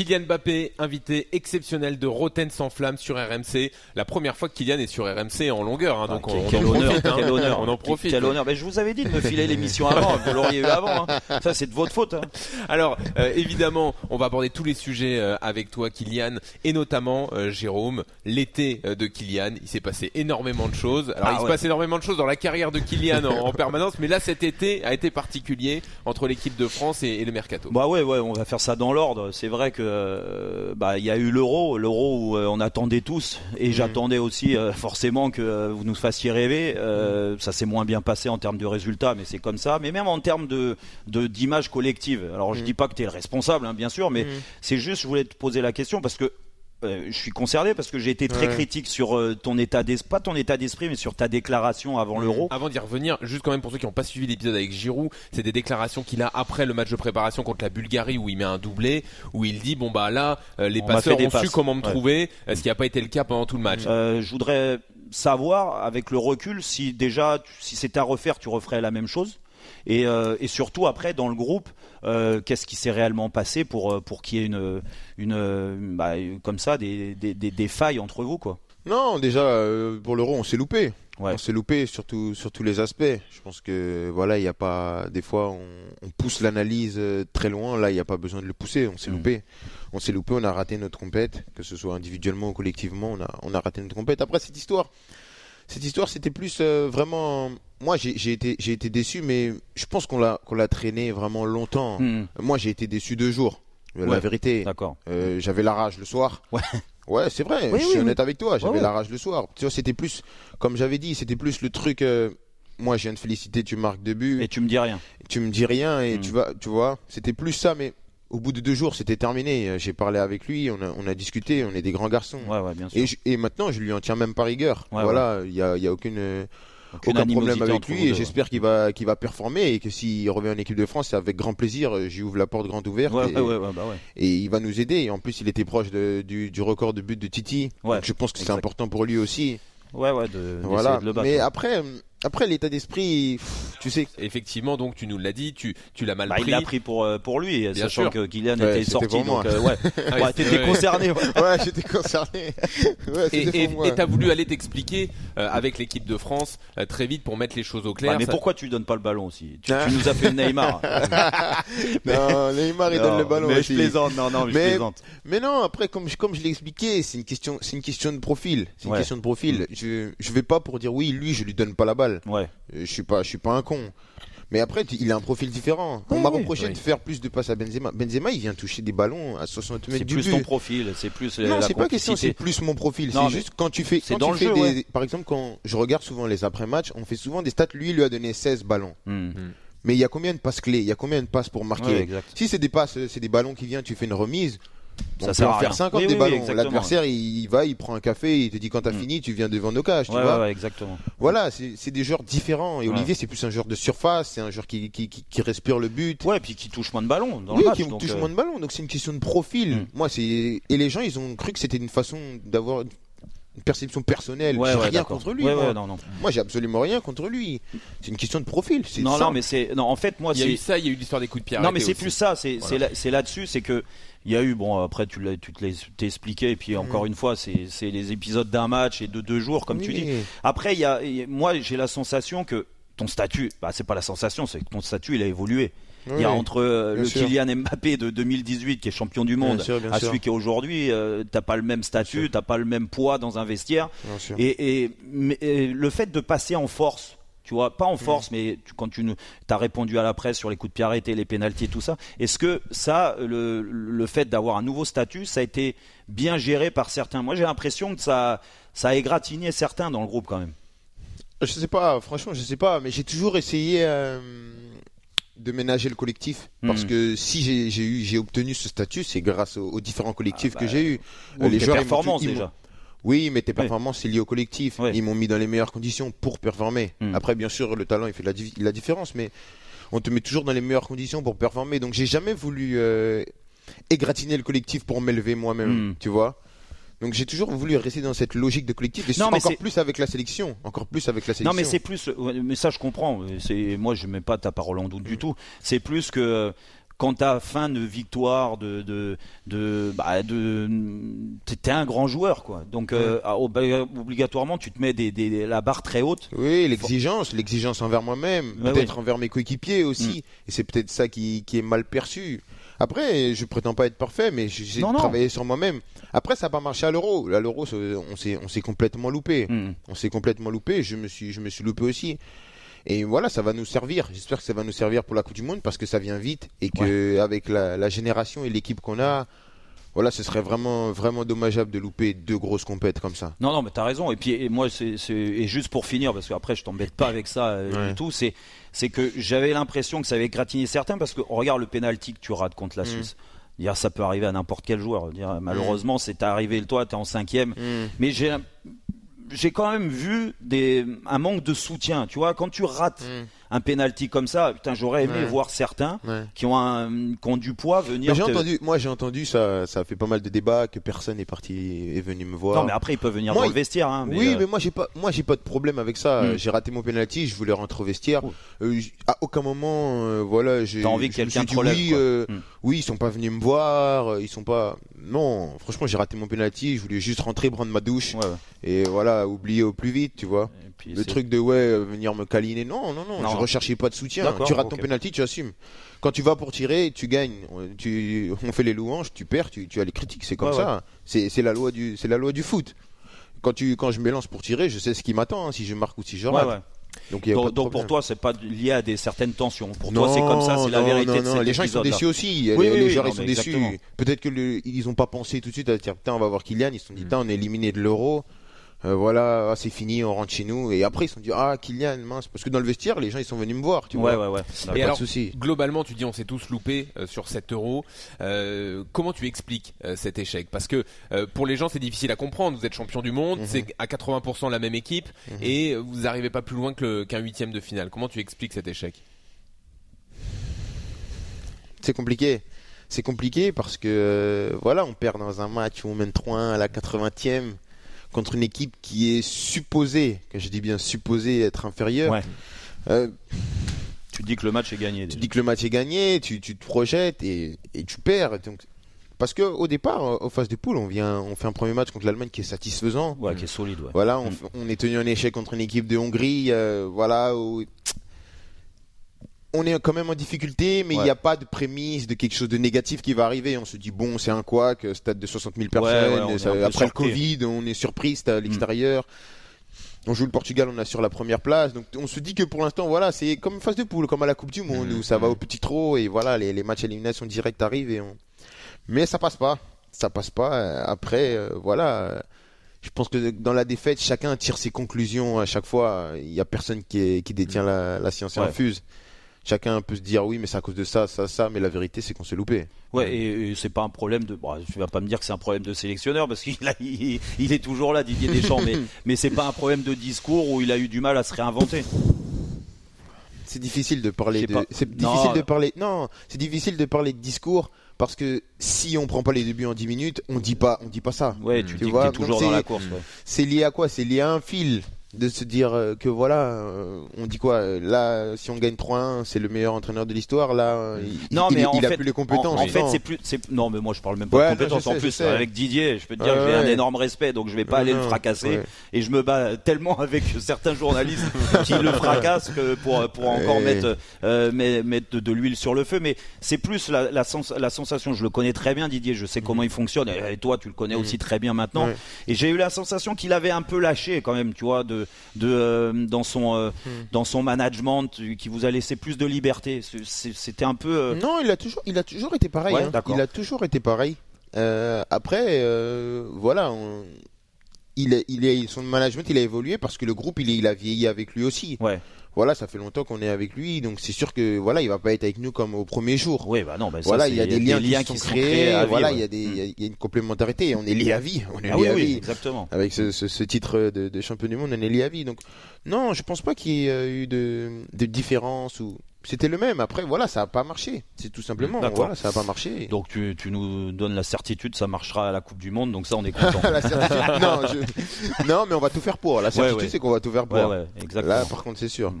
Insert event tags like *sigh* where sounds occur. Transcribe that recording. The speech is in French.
Kylian Mbappé, invité exceptionnel de Roten sans flamme sur RMC. La première fois que Kylian est sur RMC en longueur, hein, donc Ah, on, quel, on en honneur, profite, hein. quel honneur, On en profite. Quel honneur. Mais je vous avais dit de me filer l'émission avant, vous l'auriez eu avant. hein. Ça, c'est de votre faute. hein. Alors, euh, évidemment, on va aborder tous les sujets euh, avec toi, Kylian, et notamment, euh, Jérôme, l'été de Kylian. Il s'est passé énormément de choses. Alors, Ah il se passe énormément de choses dans la carrière de Kylian en, en permanence, mais là, cet été a été particulier entre l'équipe de France et, et le mercato. Bah ouais, ouais, on va faire ça dans l'ordre. C'est vrai que euh, bah il y a eu l'euro, l'euro où euh, on attendait tous, et j'attendais aussi euh, forcément que euh, vous nous fassiez rêver. Euh, Ça s'est moins bien passé en termes de résultats, mais c'est comme ça. Mais même en termes de d'image collective. Alors je dis pas que tu es le responsable, hein, bien sûr, mais c'est juste, je voulais te poser la question parce que. Euh, je suis concerné parce que j'ai été très Ouais. critique sur euh, ton état d'esprit, pas ton état d'esprit, mais sur ta déclaration avant l'euro. Avant d'y revenir, juste quand même pour ceux qui n'ont pas suivi l'épisode avec Giroud, c'est des déclarations qu'il a après le match de préparation contre la Bulgarie où il met un doublé, où il dit bon bah là euh, les On passeurs ont su comment me Ouais. trouver, ce qui n'a pas été le cas pendant tout le match? Euh, je voudrais savoir, avec le recul, si déjà, si c'était à refaire, tu referais la même chose? Et, euh, et surtout après dans le groupe, euh, qu'est-ce qui s'est réellement passé pour euh, pour qu'il y ait une une bah, comme ça des, des, des, des failles entre vous quoi? Non, déjà euh, pour l'euro, on s'est loupé. Ouais. On s'est loupé surtout sur tous les aspects. Je pense que voilà, il y a pas des fois on, on pousse l'analyse très loin. Là, il n'y a pas besoin de le pousser. On s'est Mm. loupé. On s'est loupé. On a raté notre compète, que ce soit individuellement ou collectivement. On a on a raté notre compète. Après cette histoire, cette histoire, c'était plus euh, vraiment. Moi, j'ai été j'ai été déçu, mais je pense qu'on l'a qu'on l'a traîné vraiment longtemps. Hmm, Moi, j'ai été déçu deux jours. La Ouais. vérité. D'accord. Euh, j'avais la rage le soir. *laughs* Ouais. Ouais, c'est vrai. Oui, je suis oui. honnête avec toi. J'avais la rage le soir. Tu vois, c'était plus, comme j'avais dit, c'était plus le truc. euh, moi, je viens de féliciter, tu marques deux buts, Et tu me dis rien. tu me dis rien et Mm. tu vas, tu vois, c'était plus ça. Mais au bout de deux jours, c'était terminé. J'ai parlé avec lui, on a, on a discuté, on est des grands garçons. Ouais ouais bien sûr. Et, je- et maintenant, je lui en tiens même pas rigueur. Ouais, voilà, il y a, y a aucune. Aucune aucun problème avec lui et j'espère qu'il va qu'il va performer et que s'il revient en équipe de France c'est avec grand plaisir j'y ouvre la porte grande ouverte Ouais et, ouais ouais, ouais, bah ouais. et il va nous aider et en plus il était proche de- du, du record de but de Titi donc je pense que c'est important pour lui aussi Ouais ouais de voilà de le battre. mais après après l'état d'esprit tu sais Effectivement, donc tu nous l'as dit, tu tu l'as mal Bah, pris. il l'a pris pour euh, pour lui, Bien sachant sûr. que Kylian Ouais, était sorti pour moi. donc euh, ouais. *laughs* Ah ouais t'étais concerné. ouais. *laughs* ouais j'étais concerné *laughs* ouais, Et c'était et- pour moi. et t'as voulu aller t'expliquer euh, avec l'équipe de France euh, très vite pour mettre les choses au clair. Mais Ça- pourquoi tu lui donnes pas le ballon aussi? Tu, Hein tu nous as fait Neymar. non Neymar il Non, donne le ballon Mais aussi. je plaisante, non, non, mais, Mais- je plaisante. Mais non, après, comme je, comme je l'ai expliqué, c'est une question, c'est une question de profil. C'est une Ouais. question de profil. Je, je vais pas pour dire oui, lui, je lui donne pas la balle. Ouais. Je suis pas, je suis pas un con. Mais après, il a un profil différent. On m'a reproché oui. de faire plus de passes à Benzema. Benzema, il vient toucher des ballons à 60 mètres C'est du plus but. ton profil, c'est plus euh, non, la c'est pas question, c'est plus mon profil. Non, C'est juste quand tu fais, c'est quand dans tu le fais jeu, des, ouais. par exemple, quand je regarde souvent les après-matchs, on fait souvent des stats. Lui, il lui a donné 16 ballons. Hmm. Mais il y a combien de passes clés? Il y a combien de passes pour marquer? Ouais, exact. Si c'est des passes, euh, c'est des ballons qui viennent, tu fais une remise. Ça on peut sert en à faire rien. 50 Oui, des oui, ballons. L'adversaire, il va, il prend un café, il te dit quand t'as Mm. fini, tu viens devant nos cages, tu vois. ouais, ouais, exactement. Voilà, c'est c'est des joueurs différents. Et. Olivier, c'est plus un joueur de surface, c'est un joueur qui, qui, qui, qui respire le but. Ouais, puis qui touche moins de ballons dans oui, le match. qui donc, touche euh, moins de ballons. Donc c'est une question de profil. Mm. Moi, c'est et les gens, ils ont cru que c'était une façon d'avoir une perception personnelle. Ouais, j'ai ouais, rien contre lui. Ouais, moi. ouais, non, non. Moi, j'ai absolument rien contre lui. C'est une question de profil. C'est Non, non, mais c'est, non, en fait, moi, Il y a eu ça, il y a eu l'histoire des coups de pierre. non, mais c'est plus ça, c'est, Voilà. c'est, là, c'est là-dessus, c'est que, il y a eu, bon, après, tu t'es expliqué, et puis encore une fois, c'est, c'est les épisodes d'un match et de deux jours, comme tu dis. Après, il y a- moi, j'ai la sensation que ton statut, bah, c'est pas la sensation, c'est que ton statut, il a évolué. Il y a entre euh, le sûr. Kylian Mbappé de 2018 qui est champion du monde Bien sûr, bien à sûr. celui qui est aujourd'hui, euh, t'as pas le même statut, t'as pas le même poids dans un vestiaire. Et, et- mais, et le fait de passer en force, tu vois, pas en Mm. force, mais tu- quand tu as répondu à la presse sur les coups de pied arrêtés, les pénalties et tout ça, est-ce que ça, le, le fait d'avoir un nouveau statut, ça a été bien géré par certains? Moi, j'ai l'impression que ça, ça a égratigné certains dans le groupe quand même. Je sais pas, franchement, je sais pas, mais j'ai toujours essayé euh, de ménager le collectif parce Mhm. que si j'ai eu j'ai obtenu ce statut, c'est grâce aux, aux différents collectifs Ah que bah, j'ai eu. Ou tes ils m'ont performances déjà. Oui, mais tes performances c'est lié au collectif. Ils m'ont mis dans les meilleures conditions pour performer. Mhm. Après, bien sûr, le talent il fait la, di- la différence, mais on te met toujours dans les meilleures conditions pour performer. Donc j'ai jamais voulu euh, égratigner le collectif pour m'élever moi-même, Mhm. tu vois. Donc j'ai toujours voulu rester dans cette logique de collectif et Non, mais encore plus avec la sélection, encore plus avec la sélection. Non, mais c'est plus. ouais, Mais ça, je comprends. C'est moi, je mets pas ta parole en doute du tout. C'est plus que quand tu as faim de victoire, de, de, de, bah, de t'es un grand joueur, quoi. Donc, euh, ah, bah, obligatoirement, tu te mets des, des, la barre très haute. Oui, l'exigence, l'exigence envers moi-même, peut-être envers mes coéquipiers aussi. Mm. Et c'est peut-être ça qui, qui est mal perçu. Après, je prétends pas être parfait, mais j'ai travaillé sur moi-même. Après, ça n'a pas marché à l'euro. À l'euro, on s'est, complètement loupé. Mm. On s'est complètement loupé. Je me suis, je me suis loupé aussi. Et voilà, ça va nous servir. J'espère que ça va nous servir pour la Coupe du Monde parce que ça vient vite et que avec la, génération et l'équipe qu'on a, voilà, ce serait vraiment, vraiment dommageable de louper deux grosses compètes comme ça. Non, non, mais t'as raison. Et puis, moi, c'est, et juste pour finir, parce qu'après, je t'embête pas avec ça euh, du tout, c'est, c'est que j'avais l'impression que ça avait gratiné certains parce que regarde le pénalty que tu rates contre la mm. Suisse. Dire, ça peut arriver à n'importe quel joueur. Dire, malheureusement, mm. c'est arrivé, toi, tu es en cinquième. Mm. Mais j'ai j'ai quand même vu des, un manque de soutien. Tu vois, quand tu rates. Un penalty comme ça, putain, j'aurais aimé voir certains qui, ont un, qui ont du poids venir. J'ai entendu, moi j'ai entendu ça, ça fait pas mal de débats que personne n'est parti est venu me voir. Non, mais après ils peuvent venir dans le vestiaire. Hein, oui, euh, mais moi j'ai pas, moi j'ai pas de problème avec ça. Hmm. J'ai raté mon penalty, je voulais rentrer au vestiaire. Euh, à aucun moment, euh, voilà, j'ai. envie que quelqu'un te relève. Oui, hmm. oui, ils sont pas venus me voir, ils sont pas. Non, franchement, j'ai raté mon penalty. Je voulais juste rentrer, prendre ma douche et voilà, oublier au plus vite, tu vois. Le truc de ouais, venir me câliner, non, non, non, recherchais pas de soutien. Tu rates ton penalty, tu assumes. Quand tu vas pour tirer, tu gagnes. Tu, on fait les louanges, tu perds, tu, tu as les critiques, c'est comme ça. C'est la loi du, c'est la loi du foot. Quand tu, quand je m'élance pour tirer, je sais ce qui m'attend, hein, si je marque ou si je rate. Donc, donc, pour toi, c'est pas lié à des certaines tensions. Pour toi, c'est comme ça, c'est la vérité. Non, les gens ils sont déçus aussi. les, gens ils sont déçus. Peut-être que ils ont pas pensé tout de suite à dire putain on va voir Kylian. Ils se sont dit mm. putain on est éliminé de l'Euro. Euh, voilà, ah, c'est fini, on rentre chez nous. Et après, ils se sont dit, ah, Kylian, mince. Parce que dans le vestiaire, les gens, ils sont venus me voir, tu ouais, vois. Ouais, ouais, Et alors, globalement, tu dis, on s'est tous loupés euh, sur 7 euros. Euh, comment tu expliques cet échec? Parce que pour les gens, c'est difficile à comprendre. Vous êtes champion du monde, mhm. c'est à 80% la même équipe, mhm. et vous n'arrivez pas plus loin qu'un huitième de finale. Comment tu expliques cet échec? C'est compliqué. C'est compliqué parce que, voilà, on perd dans un match où on mène 3-1 à la 80e contre une équipe qui est supposée, que je dis bien supposée être inférieure. Euh, tu dis que le match est gagné. Tu dis que le match est gagné, tu, te projettes et, tu perds. Donc, parce que au départ, au phase de poule, on vient, on fait un premier match contre l'Allemagne qui est satisfaisant. Ouais, qui est solide. Voilà, mm. on, est tenu en échec contre une équipe de Hongrie. Euh, voilà, où on est quand même en difficulté, mais il n'y a pas de prémisse de quelque chose de négatif qui va arriver. On se dit bon, c'est un quoi que stade de 60 000 personnes. après le Covid, on est surpris, c'est à mm. l'extérieur. On joue le Portugal, on assure la première place. Donc on se dit que pour l'instant, voilà, c'est comme une phase de poule, comme à la Coupe du Monde, mm. où ça va mm. au petit trot et voilà, les, les matchs élimination directe arrivent et on... Mais ça passe pas, ça passe pas. Après, euh, voilà. Je pense que dans la défaite, chacun tire ses conclusions à chaque fois. Il n'y a personne qui, qui détient la, science infuse chacun peut se dire oui mais c'est à cause de ça ça ça mais la vérité c'est qu'on s'est loupé. Ouais et, c'est pas un problème de bon, tu vas pas me dire que c'est un problème de sélectionneur parce qu'il *laughs* il, il, est toujours là Didier Deschamps mais *laughs* mais c'est pas un problème de discours où il a eu du mal à se réinventer. C'est difficile de parler de c'est difficile de parler non c'est difficile de parler de discours parce que si on prend pas les débuts en 10 minutes on dit pas on dit pas ça. Ouais tu, dis vois, toujours dans la course c'est lié à quoi? C'est lié à un fil de se dire euh, que voilà, euh, on dit quoi Là, si on gagne 3-1, c'est le meilleur entraîneur de l'histoire. Là, il, non, mais il, a plus les compétences. En, fait, c'est plus, non, mais moi je parle même pas de compétences. en plus, avec Didier, je peux te dire que j'ai un énorme respect, donc je vais pas aller le fracasser. Et je me bats tellement avec certains journalistes *laughs* qui le fracassent que pour pour encore mettre euh, mettre de, l'huile sur le feu. Mais c'est plus la, la, la, sensation. Je le connais très bien, Didier. Je sais comment il fonctionne. Et toi, tu le connais aussi très bien maintenant. Et j'ai eu la sensation qu'il avait un peu lâché quand même, tu vois, de de, euh, dans, son, euh, hmm. dans son management, qui vous a laissé plus de liberté. C'était un peu. Euh, non, il a toujours, il a toujours été pareil. Hein. Il a toujours été pareil. après, voilà, il, est, il est, son management, il a évolué parce que le groupe, il, il a vieilli avec lui aussi. Ouais voilà, ça fait longtemps qu'on est avec lui, donc c'est sûr que voilà, il va pas être avec nous comme au premier jour. Oui, bah non, bah voilà, il y a des, liens, qui, sont créés, voilà, il y a des, il y, a une complémentarité, on est lié à vie, on est ah lié à vie. exactement. Avec ce, ce, titre de, de, champion du monde, on est lié à vie, donc non, je pense pas qu'il y ait eu de, de différence ou c'était le même. Après, voilà, ça n'a pas marché. C'est tout simplement. Voilà, ça n'a pas marché. Donc tu, tu, nous donnes la certitude, ça marchera à la Coupe du Monde. Donc ça, on est content. *laughs* non, *laughs* non, mais on va tout faire pour. La certitude, c'est qu'on va tout faire pour. Ouais, exactement. Là, par contre, c'est sûr.